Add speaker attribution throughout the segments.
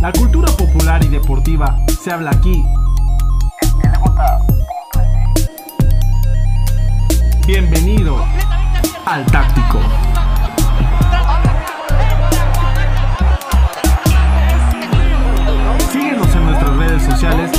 Speaker 1: La cultura popular y deportiva se habla aquí. Bienvenido al Táctico. Síguenos en nuestras redes sociales.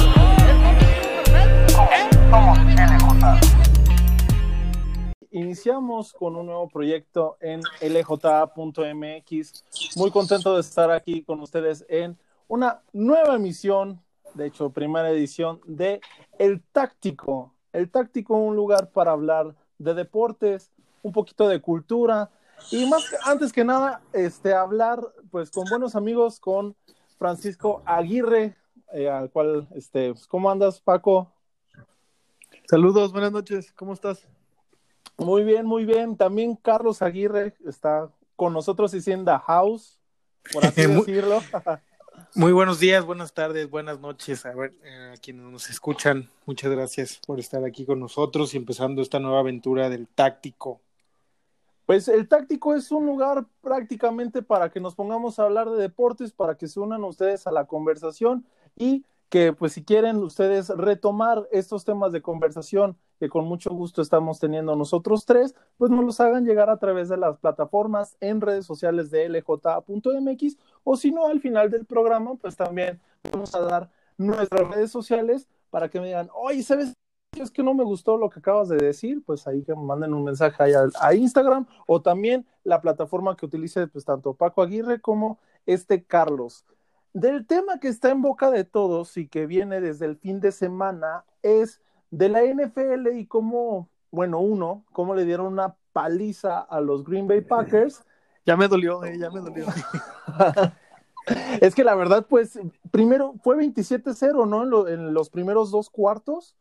Speaker 2: Iniciamos con un nuevo proyecto en lj.mx. Muy contento de estar aquí con ustedes en una nueva emisión, de hecho, primera edición de El Táctico. El Táctico, un lugar para hablar de deportes, un poquito de cultura y más antes que nada, este, hablar pues con buenos amigos, con Francisco Aguirre, eh, al cual, este, pues, ¿cómo andas, Paco?
Speaker 3: Saludos, buenas noches, ¿cómo estás?
Speaker 2: Muy bien, muy bien. También Carlos Aguirre está con nosotros y siendo house, por así decirlo.
Speaker 3: Muy buenos días, buenas tardes, buenas noches a, ver, eh, a quienes nos escuchan. Muchas gracias por estar aquí con nosotros y empezando esta nueva aventura del táctico.
Speaker 2: Pues el táctico es un lugar prácticamente para que nos pongamos a hablar de deportes, para que se unan ustedes a la conversación y que pues si quieren ustedes retomar estos temas de conversación que con mucho gusto estamos teniendo nosotros tres, pues nos los hagan llegar a través de las plataformas en redes sociales de lj.mx o si no al final del programa pues también vamos a dar nuestras redes sociales para que me digan, oye, ¿sabes? Es que no me gustó lo que acabas de decir, pues ahí que me manden un mensaje a, a Instagram o también la plataforma que utilice pues tanto Paco Aguirre como este Carlos. Del tema que está en boca de todos y que viene desde el fin de semana es de la NFL y cómo, bueno, uno, cómo le dieron una paliza a los Green Bay Packers.
Speaker 3: Ya me dolió, eh, ya me dolió.
Speaker 2: es que la verdad, pues, primero fue 27-0, ¿no? En, lo, en, los primeros dos cuartos.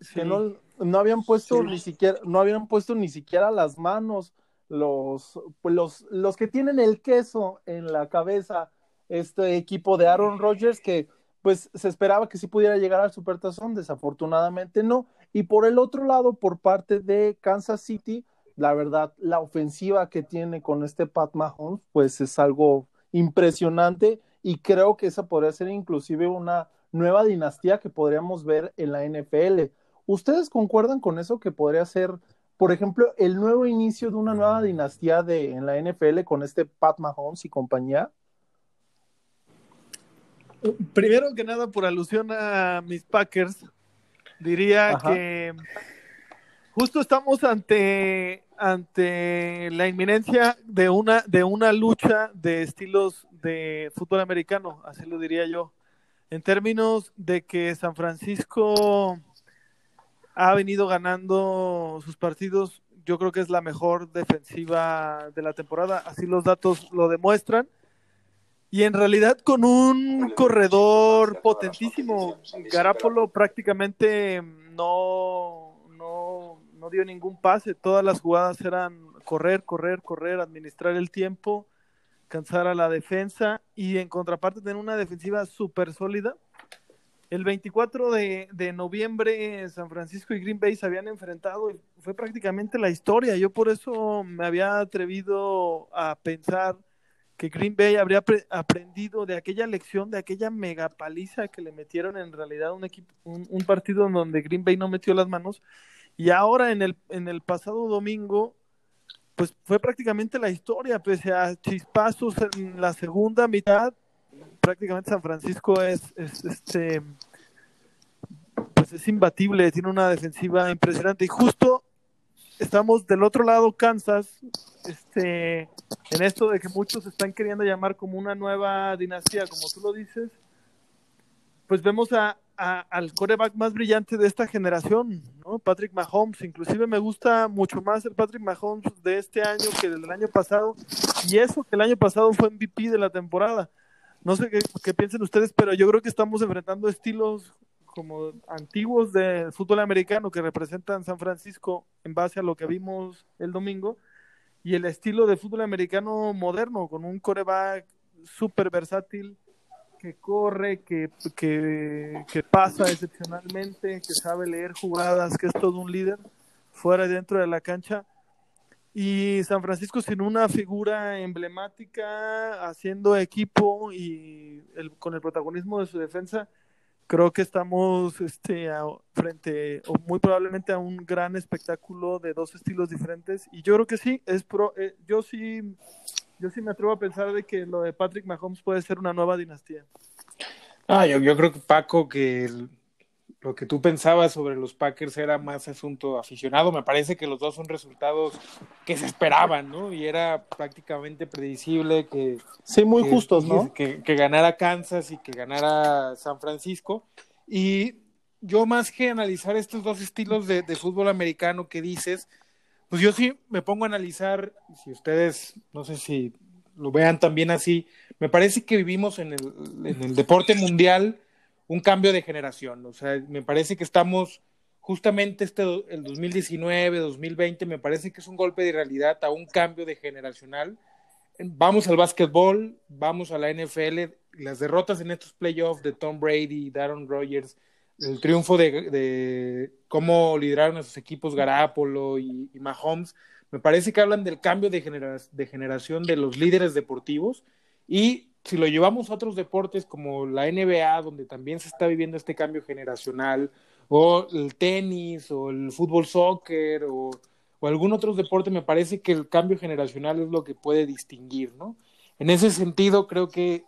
Speaker 2: Sí. Que no, no habían puesto sí. ni siquiera, no habían puesto ni siquiera las manos los, pues los, los que tienen el queso en la cabeza, este equipo de Aaron Rodgers, que pues se esperaba que sí pudiera llegar al Supertazón, desafortunadamente no. Y por el otro lado, por parte de Kansas City, la verdad, la ofensiva que tiene con este Pat Mahomes, pues es algo impresionante y creo que esa podría ser inclusive una nueva dinastía que podríamos ver en la NFL. ¿Ustedes concuerdan con eso que podría ser por ejemplo, el nuevo inicio de una nueva dinastía de, en la NFL con este Pat Mahomes y compañía?
Speaker 3: Primero que nada, por alusión a mis Packers, diría Ajá. que justo estamos ante, ante la inminencia de una, de una lucha de estilos de fútbol americano, así lo diría yo, en términos de que San Francisco ha venido ganando sus partidos. Yo creo que es la mejor defensiva de la temporada, así los datos lo demuestran. Y en realidad con un corredor potentísimo, Garapolo prácticamente no, no, no dio ningún pase, todas las jugadas eran correr, correr, correr, administrar el tiempo, cansar a la defensa y en contraparte tener una defensiva súper sólida. El 24 de, de, noviembre San Francisco y Green Bay se habían enfrentado y fue prácticamente la historia. Yo por eso me había atrevido a pensar que Green Bay habría aprendido de aquella lección, de aquella mega paliza que le metieron en realidad un, equipo, un, partido en donde Green Bay no metió las manos. Y ahora en el, en el pasado domingo, pues fue prácticamente la historia, pese a chispazos en la segunda mitad, prácticamente San Francisco es, es, este pues es imbatible, tiene una defensiva impresionante y justo estamos del otro lado Kansas, este en esto de que muchos están queriendo llamar como una nueva dinastía, como tú lo dices, pues vemos a, a, al coreback más brillante de esta generación, ¿no? Patrick Mahomes, inclusive me gusta mucho más el Patrick Mahomes de este año que del año pasado, y eso que el año pasado fue MVP de la temporada. No sé qué, qué, piensen ustedes, pero yo creo que estamos enfrentando estilos como antiguos de fútbol americano que representan San Francisco en base a lo que vimos el domingo y el estilo de fútbol americano moderno con un coreback súper versátil que corre, que, que, que, pasa excepcionalmente, que sabe leer jugadas, que es todo un líder fuera y dentro de la cancha. Y San Francisco sin una figura emblemática haciendo equipo y con el protagonismo de su defensa, creo que estamos este, frente o muy probablemente a un gran espectáculo de dos estilos diferentes y yo creo que sí, es pro, eh, yo sí yo sí me atrevo a pensar de que lo de Patrick Mahomes puede ser una nueva dinastía.
Speaker 4: Ah, yo, yo creo que Paco, que lo que tú pensabas sobre los Packers era más asunto aficionado. Me parece que los dos son resultados que se esperaban, ¿no? Y era prácticamente predecible que.
Speaker 2: Sí, muy justos, ¿no?
Speaker 4: Que, que, ganara Kansas y que ganara San Francisco. Y yo, más que analizar estos dos estilos de, de fútbol americano que dices, pues yo sí me pongo a analizar, si ustedes, no sé si lo vean también así, me parece que vivimos en el, en el deporte mundial un cambio de generación. O sea, me parece que estamos justamente este el 2019, 2020, me parece que es un golpe de realidad a un cambio de generacional. Vamos al básquetbol, vamos a la NFL, las derrotas en estos playoffs de Tom Brady, Darren Rogers, el triunfo de, de cómo lideraron a sus equipos Garapolo y, y, Mahomes, me parece que hablan del cambio de, genera de generación de los líderes deportivos y si lo llevamos a otros deportes como la NBA, donde también se está viviendo este cambio generacional, o el tenis, o el fútbol soccer, o, algún otro deporte, me parece que el cambio generacional es lo que puede distinguir, ¿no? En ese sentido, creo que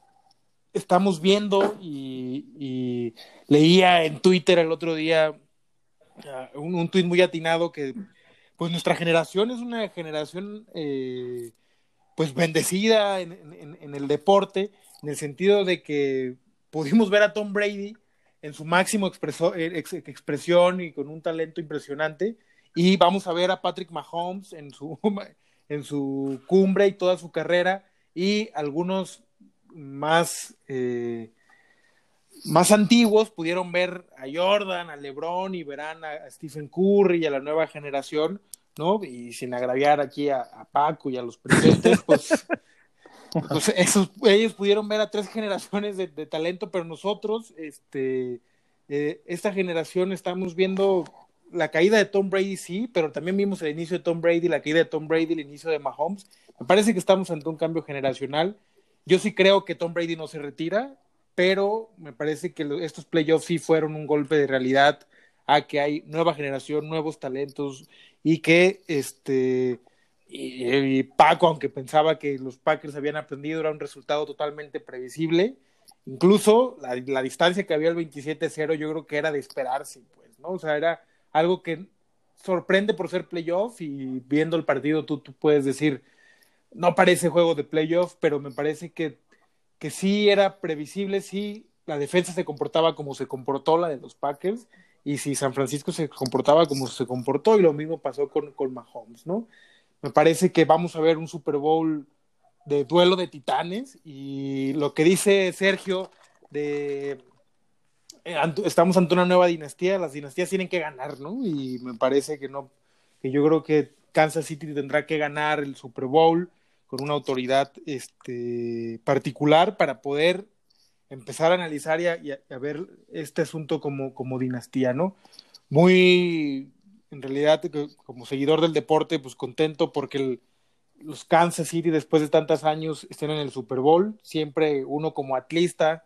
Speaker 4: estamos viendo y, leía en Twitter el otro día uh, un, un tuit muy atinado que pues nuestra generación es una generación eh, pues bendecida en, el deporte, en el sentido de que pudimos ver a Tom Brady en su máximo eh, ex, expresión y con un talento impresionante, y vamos a ver a Patrick Mahomes en su, en su cumbre y toda su carrera, y algunos más, eh, más antiguos pudieron ver a Jordan, a LeBron y verán a Stephen Curry y a la nueva generación ¿no? Y sin agraviar aquí a, a Paco y a los presentes, pues, pues esos, ellos pudieron ver a tres generaciones de, de talento, pero nosotros, este, eh, esta generación estamos viendo la caída de Tom Brady, sí, pero también vimos el inicio de Tom Brady, la caída de Tom Brady, el inicio de Mahomes. Me parece que estamos ante un cambio generacional. Yo sí creo que Tom Brady no se retira, pero me parece que estos playoffs sí fueron un golpe de realidad a que hay nueva generación, nuevos talentos, y que este y, Paco, aunque pensaba que los Packers habían aprendido, era un resultado totalmente previsible. Incluso la, distancia que había el 27-0, yo creo que era de esperarse, pues, ¿no? O sea, era algo que sorprende por ser playoff y viendo el partido tú, tú puedes decir, no parece juego de playoff, pero me parece que, que sí era previsible, sí, la defensa se comportaba como se comportó la de los Packers y si San Francisco se comportaba como se comportó y lo mismo pasó con, con Mahomes, ¿no? Me parece que vamos a ver un Super Bowl de duelo de titanes y lo que dice Sergio de eh, estamos ante una nueva dinastía, las dinastías tienen que ganar, ¿no? Y me parece que no, que yo creo que Kansas City tendrá que ganar el Super Bowl con una autoridad este, particular para poder empezar a analizar y a, y a, ver este asunto como, como dinastía, ¿no? Muy, en realidad, como seguidor del deporte, pues contento porque el, los Kansas City, después de tantos años, estén en el Super Bowl. Siempre uno como atlista,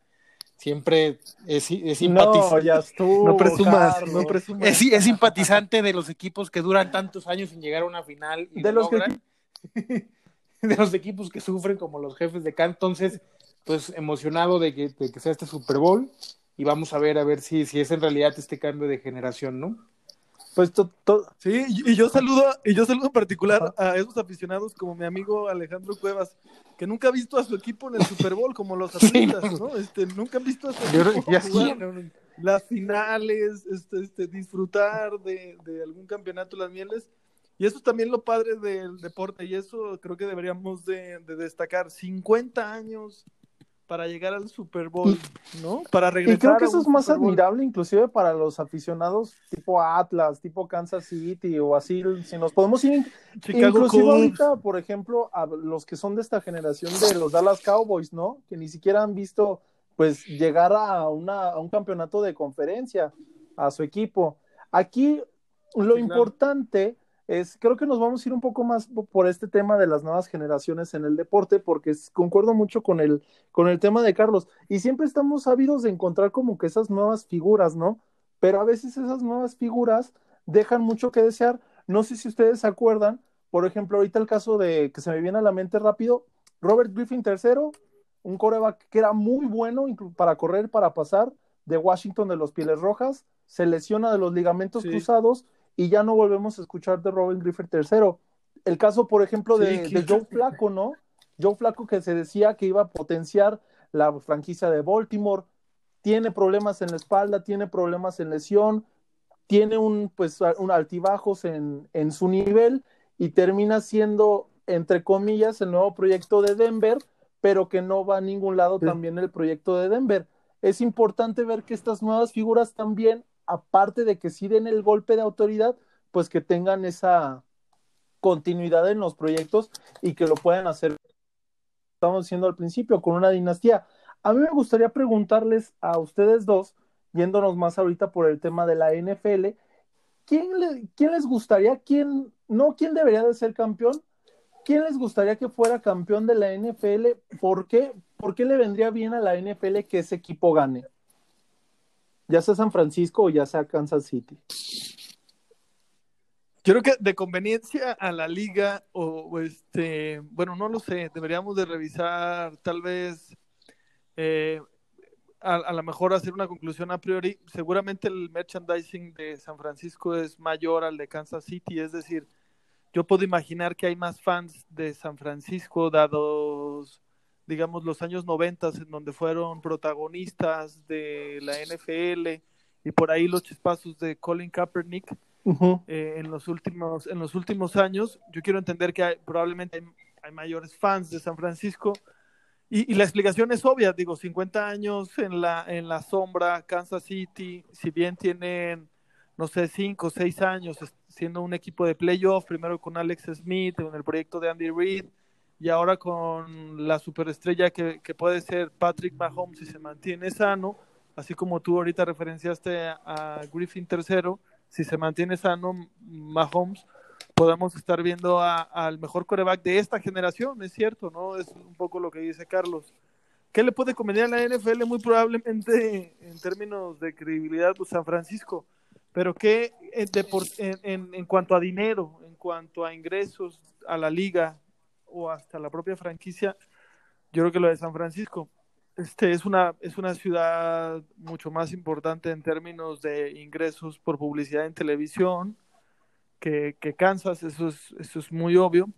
Speaker 4: siempre es, es simpatizante.
Speaker 2: No,
Speaker 3: no presumas, no presumas.
Speaker 4: Es, es, simpatizante de los equipos que duran tantos años sin llegar a una final y
Speaker 2: de los
Speaker 4: logran. Que... de los equipos que sufren como los jefes de Kansas. Entonces, pues emocionado de que, de que, sea este Super Bowl y vamos a ver a ver si, si es en realidad este cambio de generación, ¿no?
Speaker 2: Pues todo.
Speaker 3: Sí, y yo saludo, y yo saludo en particular a esos aficionados como mi amigo Alejandro Cuevas, que nunca ha visto a su equipo en el Super Bowl como los atletas, sí, no. ¿no? Este, nunca han visto a su equipo
Speaker 4: ya jugar sí.
Speaker 3: las finales, este, este, disfrutar de, de algún campeonato las mieles. Y eso es también lo padre del deporte, y eso creo que deberíamos de, de destacar. 50 años para llegar al Super Bowl, ¿no? Para regresar.
Speaker 2: Y creo que eso es más admirable, inclusive para los aficionados tipo Atlas, tipo Kansas City o así. Si nos podemos ir, Chicago inclusive Cubs. ahorita, por ejemplo, a los que son de esta generación de los Dallas Cowboys, ¿no? Que ni siquiera han visto, pues, llegar a, una, a un campeonato de conferencia a su equipo. Aquí lo sí, importante es, creo que nos vamos a ir un poco más por este tema de las nuevas generaciones en el deporte, porque concuerdo mucho con el, con el tema de Carlos. Y siempre estamos ávidos de encontrar como que esas nuevas figuras, ¿no? Pero a veces esas nuevas figuras dejan mucho que desear. No sé si ustedes se acuerdan, por ejemplo, ahorita el caso de que se me viene a la mente rápido, Robert Griffin III, un coreback que era muy bueno para correr, para pasar, de Washington de los Pieles Rojas, se lesiona de los ligamentos cruzados y ya no volvemos a escuchar de Robin Griffith III. El caso, por ejemplo, de, Joe Flaco, ¿no? Joe Flaco que se decía que iba a potenciar la franquicia de Baltimore, tiene problemas en la espalda, tiene problemas en lesión, tiene un, pues, un altibajos en, en su nivel y termina siendo, entre comillas, el nuevo proyecto de Denver, pero que no va a ningún lado también el proyecto de Denver. Es importante ver que estas nuevas figuras también aparte de que sí den el golpe de autoridad, pues que tengan esa continuidad en los proyectos y que lo puedan hacer, estamos diciendo al principio, con una dinastía. A mí me gustaría preguntarles a ustedes dos, yéndonos más ahorita por el tema de la NFL, ¿quién, quién les gustaría, quién, no quién debería de ser campeón, quién les gustaría que fuera campeón de la NFL? ¿Por qué? ¿Por qué le vendría bien a la NFL que ese equipo gane? Ya sea San Francisco o ya sea Kansas City.
Speaker 3: Yo creo que de conveniencia a la liga, o, este, bueno, no lo sé, deberíamos de revisar tal vez, eh, a, a lo mejor hacer una conclusión a priori. Seguramente el merchandising de San Francisco es mayor al de Kansas City, es decir, yo puedo imaginar que hay más fans de San Francisco dados digamos, los años 90 en donde fueron protagonistas de la NFL y por ahí los chispazos de Colin Kaepernick eh, en los últimos en los últimos años. Yo quiero entender que probablemente hay, mayores fans de San Francisco y, y, la explicación es obvia. Digo, 50 años en la en la sombra, Kansas City, si bien tienen no sé, 5 o 6 años siendo un equipo de playoff, primero con Alex Smith en el proyecto de Andy Reid y ahora con la superestrella que, que puede ser Patrick Mahomes si se mantiene sano, así como tú ahorita referenciaste a Griffin III, si se mantiene sano Mahomes, podemos estar viendo al mejor coreback de esta generación, es cierto, ¿no? Es un poco lo que dice Carlos. ¿Qué le puede convenir a la NFL? Muy probablemente en términos de credibilidad, pues San Francisco. Pero ¿qué en, en cuanto a dinero, en cuanto a ingresos a la liga, o hasta la propia franquicia, yo creo que lo de San Francisco. Este es una, es una ciudad mucho más importante en términos de ingresos por publicidad en televisión que, que Kansas, eso es, eso es muy obvio.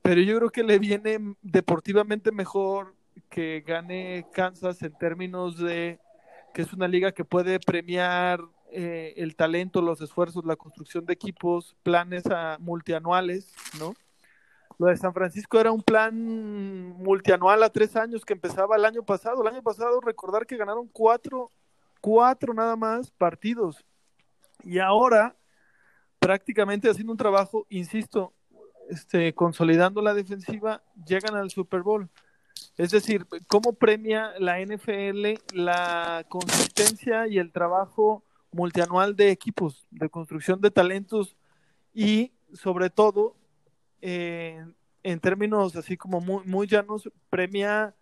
Speaker 3: Pero yo creo que le viene deportivamente mejor que gane Kansas en términos de que es una liga que puede premiar eh, el talento, los esfuerzos, la construcción de equipos, planes a, multianuales, ¿no? Lo de San Francisco era un plan multianual a tres años que empezaba el año pasado. El año pasado recordar que ganaron cuatro, cuatro nada más partidos. Y ahora, prácticamente haciendo un trabajo, insisto, este, consolidando la defensiva, llegan al Super Bowl. Es decir, ¿cómo premia la NFL la consistencia y el trabajo multianual de equipos, de construcción de talentos y sobre todo en términos así como muy, muy llanos, premia,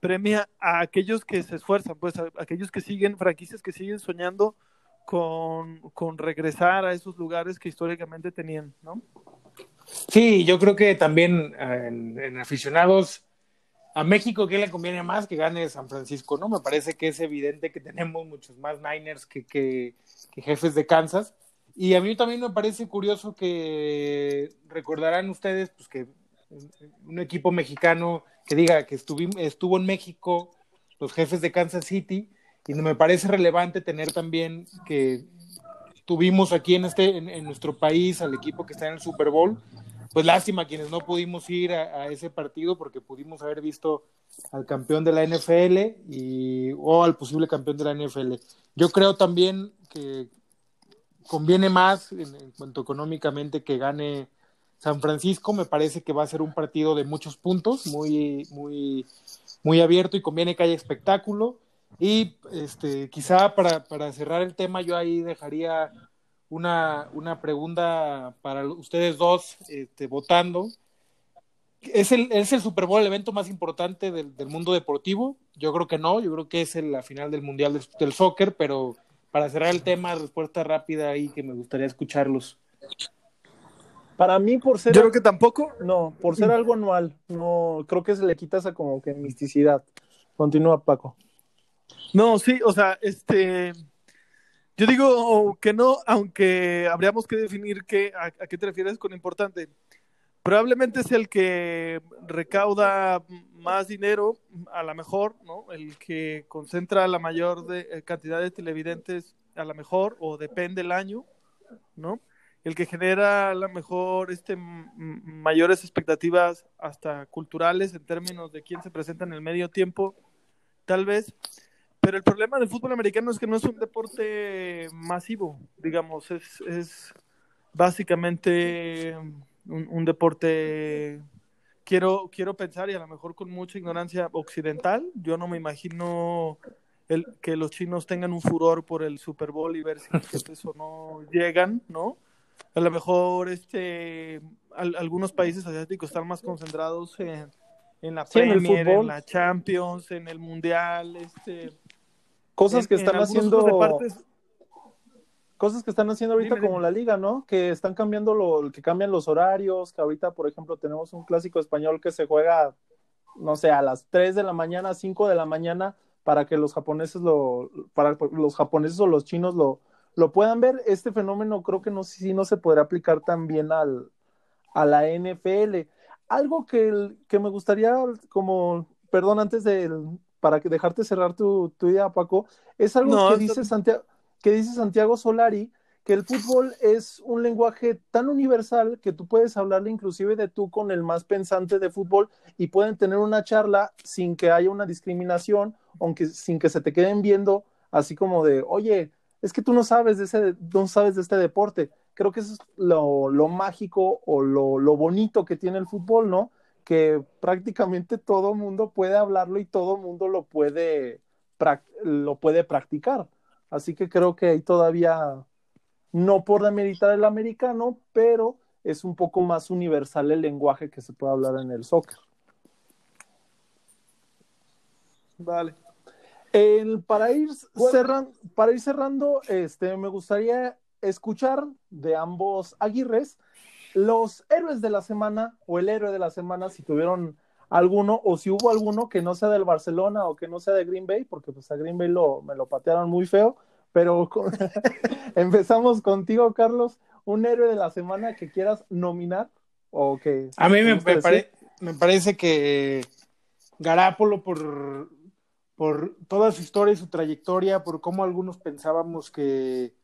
Speaker 3: premia a aquellos que se esfuerzan, pues a, aquellos que siguen, franquicias que siguen soñando con, con, regresar a esos lugares que históricamente tenían, ¿no?
Speaker 4: Sí, yo creo que también en, aficionados a México, ¿qué le conviene más que gane San Francisco? ¿no? Me parece que es evidente que tenemos muchos más Niners que, que jefes de Kansas. Y a mí también me parece curioso que recordarán ustedes pues, que un equipo mexicano que diga que estuvo en México los jefes de Kansas City y me parece relevante tener también que tuvimos aquí en este en, nuestro país al equipo que está en el Super Bowl. Pues lástima quienes no pudimos ir a, ese partido porque pudimos haber visto al campeón de la NFL y o al posible campeón de la NFL yo creo también que conviene más en, cuanto económicamente que gane San Francisco. Me parece que va a ser un partido de muchos puntos, muy, muy, muy abierto y conviene que haya espectáculo. Y este, quizá para, para cerrar el tema, yo ahí dejaría una, una pregunta para ustedes dos este, votando. ¿Es el, ¿Es el Super Bowl el evento más importante del, del, mundo deportivo? Yo creo que no, yo creo que es la final del Mundial del, del, Soccer, pero para cerrar el tema, respuesta rápida ahí que me gustaría escucharlos.
Speaker 2: Para mí, por ser.
Speaker 3: Yo creo que tampoco.
Speaker 2: No, por ser algo anual, no, creo que se le quita esa como que misticidad. Continúa, Paco.
Speaker 3: No, sí, o sea, este. Yo digo que no, aunque habríamos que definir qué, a, a qué te refieres con importante. Probablemente es el que recauda más dinero, a lo mejor, ¿no? El que concentra la mayor de, eh, cantidad de televidentes, a lo mejor, o depende el año, ¿no? El que genera a lo mejor este, mayores expectativas hasta culturales en términos de quién se presenta en el medio tiempo, tal vez. Pero el problema del fútbol americano es que no es un deporte masivo, digamos, es, es básicamente un, un, deporte, quiero, quiero pensar, y a lo mejor con mucha ignorancia occidental, yo no me imagino el, que los chinos tengan un furor por el Super Bowl y ver si eso no llegan, ¿no? A lo mejor este, al, algunos países asiáticos están más concentrados en, en la
Speaker 2: Sí, en
Speaker 3: Premier,
Speaker 2: fútbol.
Speaker 3: en la Champions, en el Mundial, este...
Speaker 2: Cosas
Speaker 3: en-
Speaker 2: que
Speaker 3: en
Speaker 2: están haciendo.
Speaker 3: otros deportes-
Speaker 2: Cosas que están haciendo ahorita
Speaker 3: Dime,
Speaker 2: como la liga, ¿no? Que están cambiando lo, que cambian los horarios, que ahorita, por ejemplo, tenemos un clásico español que se juega, no sé, a las 3 de la mañana, 5 de la mañana, para que los japoneses lo, para los japoneses o los chinos lo, lo puedan ver. Este fenómeno creo que no sé si no se podrá aplicar también al, a la NFL. Algo que, el- que me gustaría, como, perdón, antes de, para que dejarte cerrar tu, tu idea, Paco, es algo
Speaker 3: No,
Speaker 2: que dice. Santiago, que dice Santiago Solari, que el fútbol es un lenguaje tan universal que tú puedes hablarle inclusive de tú con el más pensante de fútbol y pueden tener una charla sin que haya una discriminación, aunque sin que se te queden viendo así como de, oye, es que tú no sabes de ese, no sabes de este deporte. Creo que eso es lo, mágico o lo, bonito que tiene el fútbol, ¿no? Que prácticamente todo mundo puede hablarlo y todo mundo lo puede practicar. Así que creo que ahí todavía, no por demeritar el americano, pero es un poco más universal el lenguaje que se puede hablar en el soccer.
Speaker 3: Vale.
Speaker 2: El- para, ir cerran- para ir cerrando, este, me gustaría escuchar de ambos Aguirres los héroes de la semana o el héroe de la semana, si tuvieron alguno o si hubo alguno que no sea del Barcelona o que no sea de Green Bay, porque pues a Green Bay lo, me lo patearon muy feo, pero con- empezamos contigo, Carlos, un héroe de la semana que quieras nominar o que...
Speaker 4: A mí me, pare- me parece que Garápolo por, por toda su historia y su trayectoria, por cómo algunos pensábamos que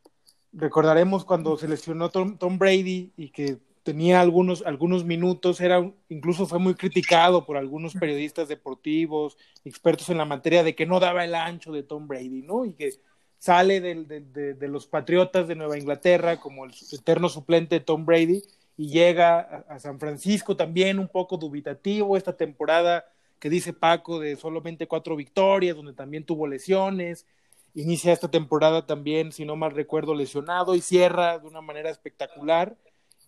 Speaker 4: recordaremos cuando se lesionó Tom, Tom Brady y que tenía algunos, algunos minutos, era incluso fue muy criticado por algunos periodistas deportivos, expertos en la materia, de que no daba el ancho de Tom Brady, ¿no? Y que sale del- de, de- de los Patriotas de Nueva Inglaterra como el eterno suplente de Tom Brady y llega a, a San Francisco también un poco dubitativo esta temporada que dice Paco de solamente cuatro victorias, donde también tuvo lesiones, inicia esta temporada también, si no mal recuerdo, lesionado y cierra de una manera espectacular.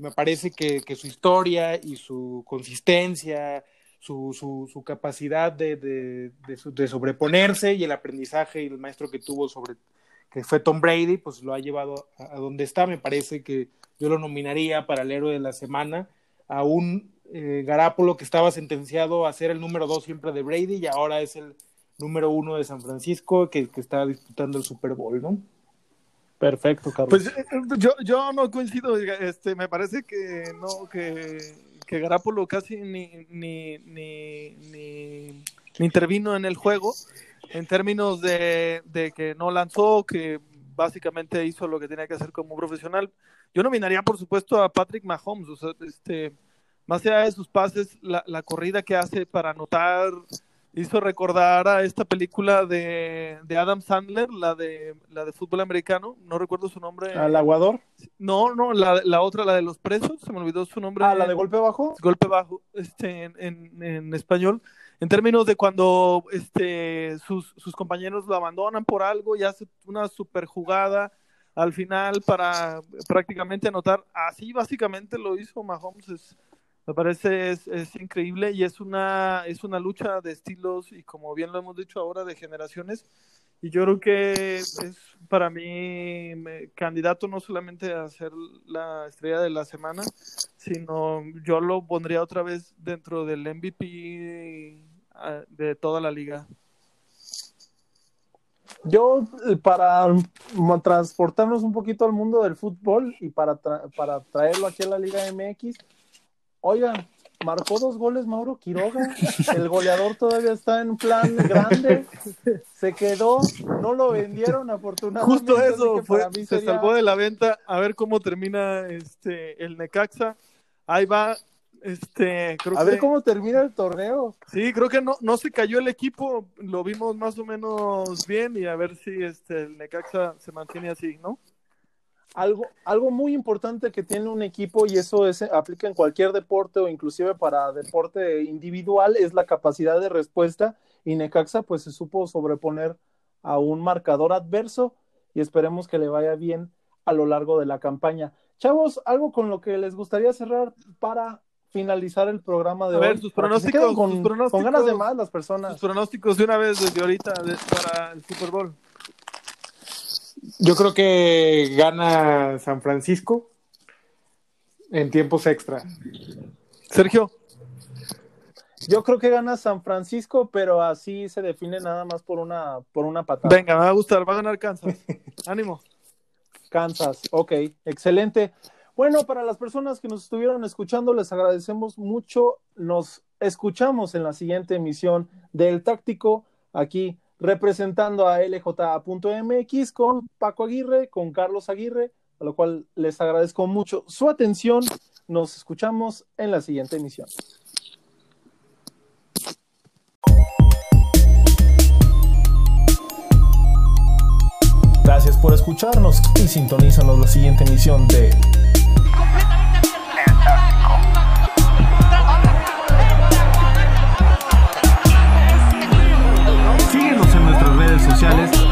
Speaker 4: Me parece que, que su historia y su consistencia, su, su, capacidad de, de, de, sobreponerse y el aprendizaje y el maestro que tuvo sobre que fue Tom Brady, pues lo ha llevado a, a donde está. Me parece que yo lo nominaría para el héroe de la semana a un eh, Garápolo que estaba sentenciado a ser el número dos siempre de Brady y ahora es el número uno de San Francisco que, que está disputando el Super Bowl, ¿no?
Speaker 2: Perfecto, Carlos.
Speaker 3: Pues eh, yo, yo no coincido, este, me parece que no, que, que Garapolo casi ni, ni, ni, ni, ni intervino en el juego en términos de, de que no lanzó, que básicamente hizo lo que tenía que hacer como profesional. Yo nominaría, por supuesto, a Patrick Mahomes, o sea, este, más allá de sus pases, la, la corrida que hace para anotar hizo recordar a esta película de, de Adam Sandler, la de la de fútbol americano, no recuerdo su nombre.
Speaker 2: ¿Al aguador?
Speaker 3: No, no, la, la otra, la de los presos, se me olvidó su nombre.
Speaker 2: Ah, la de golpe bajo.
Speaker 3: golpe bajo, este, en, en, en español, en términos de cuando este, sus, sus compañeros lo abandonan por algo y hace una super jugada al final para prácticamente anotar. Así básicamente lo hizo Mahomes. Me parece es, es, increíble y es una, es una lucha de estilos y como bien lo hemos dicho ahora de generaciones. Y yo creo que es para mí candidato no solamente a ser la estrella de la semana, sino yo lo pondría otra vez dentro del MVP ah, de toda la liga.
Speaker 2: Yo, eh, para transportarnos un poquito al mundo del fútbol y para, para traerlo aquí a la Liga MX, oigan, marcó dos goles Mauro Quiroga, el goleador todavía está en plan grande, se quedó, no lo vendieron afortunadamente.
Speaker 3: Justo eso, fue, se salvó de la venta, a ver cómo termina este el Necaxa, ahí va, este,
Speaker 2: creo a ver cómo termina el torneo.
Speaker 3: Sí, creo que no, no se cayó el equipo, lo vimos más o menos bien y a ver si este el Necaxa se mantiene así, ¿no?
Speaker 2: Algo, algo muy importante que tiene un equipo y eso es, aplica en cualquier deporte o inclusive para deporte individual es la capacidad de respuesta y Necaxa pues se supo sobreponer a un marcador adverso y esperemos que le vaya bien a lo largo de la campaña. Chavos, algo con lo que les gustaría cerrar para finalizar el programa de
Speaker 3: a
Speaker 2: hoy.
Speaker 3: Ver, sus pronósticos, con,
Speaker 2: con, ganas de más las personas.
Speaker 3: Sus pronósticos de una vez desde ahorita para el Super Bowl.
Speaker 4: Yo creo que gana San Francisco en tiempos extra.
Speaker 3: Sergio.
Speaker 2: Yo creo que gana San Francisco, pero así se define nada más por una, por una patada.
Speaker 3: Venga, me va a gustar, va a ganar Kansas. Ánimo.
Speaker 2: Kansas, ok, excelente. Bueno, para las personas que nos estuvieron escuchando, les agradecemos mucho. Nos escuchamos en la siguiente emisión del Táctico aquí representando a LJ.mx con Paco Aguirre, con Carlos Aguirre, a lo cual les agradezco mucho su atención. Nos escuchamos en la siguiente emisión.
Speaker 1: Gracias por escucharnos y sintonízanos la siguiente emisión de sociales